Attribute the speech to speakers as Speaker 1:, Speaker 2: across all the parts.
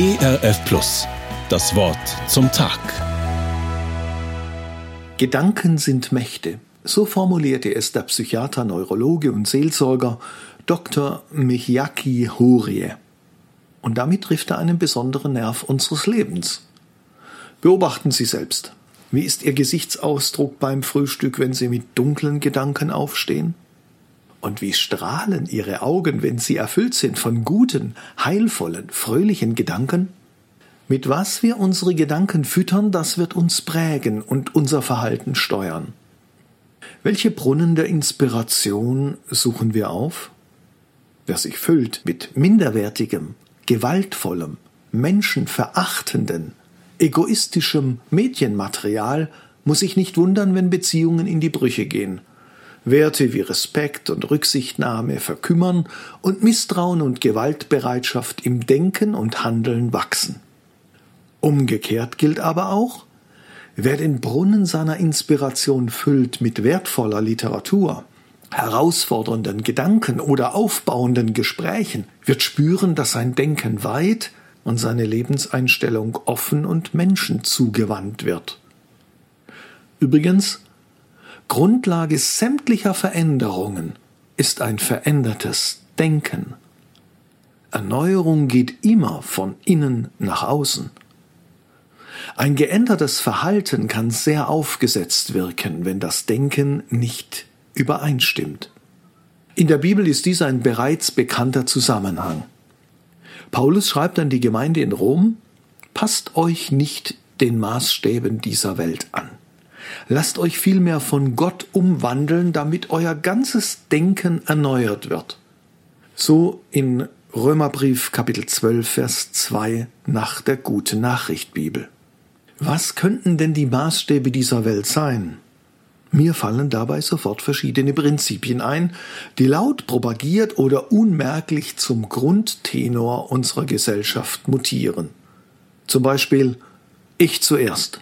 Speaker 1: ERF Plus. Das Wort zum Tag.
Speaker 2: Gedanken sind Mächte. So formulierte es der Psychiater, Neurologe und Seelsorger Dr. Michiaki Horie. Und damit trifft er einen besonderen Nerv unseres Lebens. Beobachten Sie selbst. Wie ist Ihr Gesichtsausdruck beim Frühstück, wenn Sie mit dunklen Gedanken aufstehen? Und wie strahlen Ihre Augen, wenn sie erfüllt sind von guten, heilvollen, fröhlichen Gedanken? Mit was wir unsere Gedanken füttern, das wird uns prägen und unser Verhalten steuern. Welche Brunnen der Inspiration suchen wir auf? Wer sich füllt mit minderwertigem, gewaltvollem, menschenverachtenden, egoistischem Medienmaterial, muss sich nicht wundern, wenn Beziehungen in die Brüche gehen Werte wie Respekt und Rücksichtnahme verkümmern und Misstrauen und Gewaltbereitschaft im Denken und Handeln wachsen. Umgekehrt gilt aber auch, wer den Brunnen seiner Inspiration füllt mit wertvoller Literatur, herausfordernden Gedanken oder aufbauenden Gesprächen, wird spüren, dass sein Denken weit und seine Lebenseinstellung offen und menschenzugewandt wird. Übrigens, Grundlage sämtlicher Veränderungen ist ein verändertes Denken. Erneuerung geht immer von innen nach außen. Ein geändertes Verhalten kann sehr aufgesetzt wirken, wenn das Denken nicht übereinstimmt. In der Bibel ist dies ein bereits bekannter Zusammenhang. Paulus schreibt an die Gemeinde in Rom, Passt euch nicht den Maßstäben dieser Welt an. Lasst euch vielmehr von Gott umwandeln, damit euer ganzes Denken erneuert wird. So in Römerbrief Kapitel 12, Vers 2 nach der Gute Nachricht Bibel. Was könnten denn die Maßstäbe dieser Welt sein? Mir fallen dabei sofort verschiedene Prinzipien ein, die laut propagiert oder unmerklich zum Grundtenor unserer Gesellschaft mutieren. Zum Beispiel ich zuerst.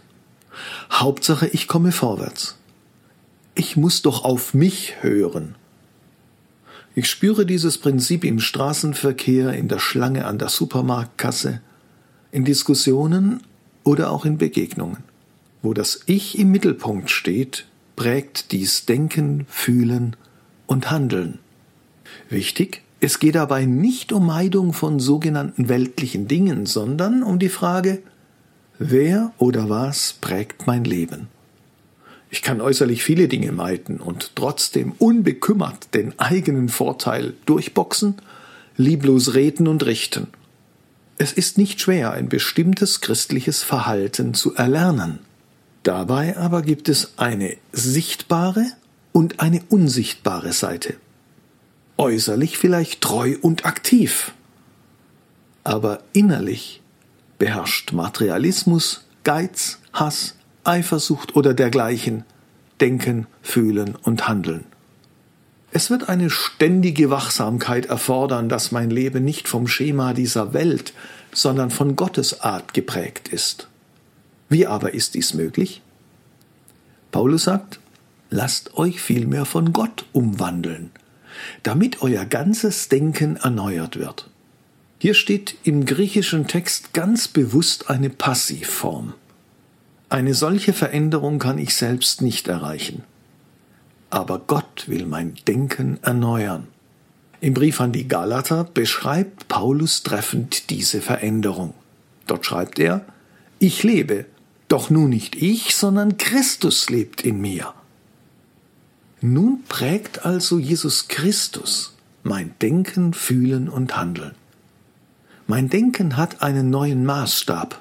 Speaker 2: Hauptsache, ich komme vorwärts. Ich muss doch auf mich hören. Ich spüre dieses Prinzip im Straßenverkehr, in der Schlange an der Supermarktkasse, in Diskussionen oder auch in Begegnungen. Wo das Ich im Mittelpunkt steht, prägt dies Denken, Fühlen und Handeln. Wichtig, es geht dabei nicht um Meidung von sogenannten weltlichen Dingen, sondern um die Frage, Wer oder was prägt mein Leben? Ich kann äußerlich viele Dinge meiden und trotzdem unbekümmert den eigenen Vorteil durchboxen, lieblos reden und richten. Es ist nicht schwer, ein bestimmtes christliches Verhalten zu erlernen. Dabei aber gibt es eine sichtbare und eine unsichtbare Seite. Äußerlich vielleicht treu und aktiv, aber innerlich beherrscht Materialismus, Geiz, Hass, Eifersucht oder dergleichen Denken, Fühlen und Handeln. Es wird eine ständige Wachsamkeit erfordern, dass mein Leben nicht vom Schema dieser Welt, sondern von Gottes Art geprägt ist. Wie aber ist dies möglich? Paulus sagt, lasst euch vielmehr von Gott umwandeln, damit euer ganzes Denken erneuert wird. Hier steht im griechischen Text ganz bewusst eine Passivform. Eine solche Veränderung kann ich selbst nicht erreichen. Aber Gott will mein Denken erneuern. Im Brief an die Galater beschreibt Paulus treffend diese Veränderung. Dort schreibt er, ich lebe, doch nun nicht ich, sondern Christus lebt in mir. Nun prägt also Jesus Christus mein Denken, Fühlen und Handeln. Mein Denken hat einen neuen Maßstab.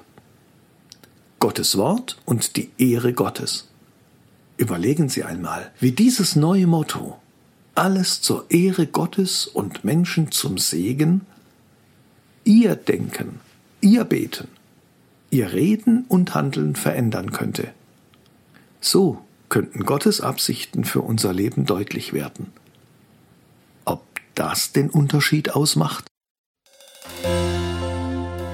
Speaker 2: Gottes Wort und die Ehre Gottes. Überlegen Sie einmal, wie dieses neue Motto alles zur Ehre Gottes und Menschen zum Segen, Ihr Denken, Ihr Beten, Ihr Reden und Handeln verändern könnte. So könnten Gottes Absichten für unser Leben deutlich werden. Ob das den Unterschied ausmacht?